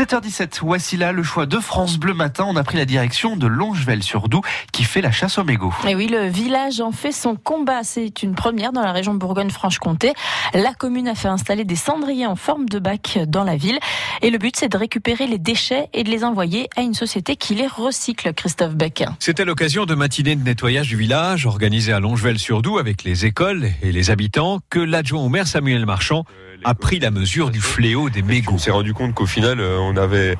7h17, voici là le choix de France Bleu Matin. On a pris la direction de Longevel-sur-Doubs qui fait la chasse aux mégots. Et oui, le village en fait son combat. C'est une première dans la région de Bourgogne-Franche-Comté. La commune a fait installer des cendriers en forme de bac dans la ville. Et le but, c'est de récupérer les déchets et de les envoyer à une société qui les recycle, Christophe Beck. C'était l'occasion de matinée de nettoyage du village organisée à Longevel-sur-Doubs avec les écoles et les habitants que l'adjoint au maire Samuel Marchand a pris la mesure du fléau des mégots. On s'est rendu compte qu'au final, euh, on avait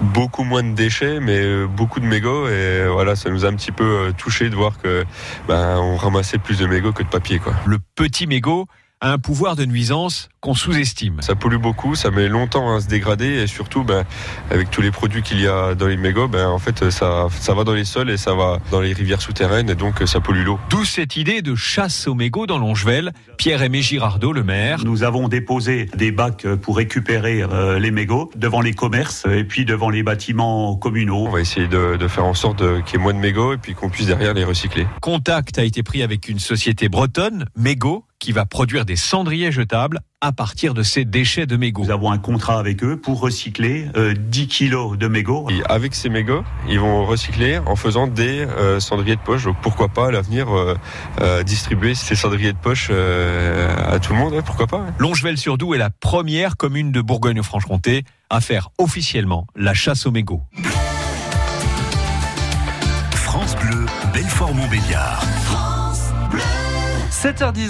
beaucoup moins de déchets, mais euh, beaucoup de mégots. Et voilà, ça nous a un petit peu euh, touché de voir que ben, on ramassait plus de mégots que de papier. Quoi. Le petit mégot a un pouvoir de nuisance qu'on sous-estime. Ça pollue beaucoup, ça met longtemps à se dégrader et surtout, ben, avec tous les produits qu'il y a dans les mégots, ben, en fait, ça, ça va dans les sols et ça va dans les rivières souterraines et donc ça pollue l'eau. D'où cette idée de chasse aux mégots dans Longevel. Pierre-Aimé Girardot, le maire. Nous avons déposé des bacs pour récupérer euh, les mégots devant les commerces et puis devant les bâtiments communaux. On va essayer de, de faire en sorte qu'il y ait moins de mégots et puis qu'on puisse derrière les recycler. Contact a été pris avec une société bretonne, Mégots, qui va produire des cendriers jetables à partir de ces déchets de mégots. Nous avons un contrat avec eux pour recycler euh, 10 kilos de mégots. Et avec ces mégots, ils vont recycler en faisant des euh, cendriers de poche. Donc pourquoi pas à l'avenir euh, euh, distribuer ces cendriers de poche euh, à tout le monde ouais, Pourquoi pas ouais. Longevel-sur-Doubs est la première commune de Bourgogne-Franche-Comté à faire officiellement la chasse aux mégots. France Bleu, Belfort-Montbéliard. 7h10.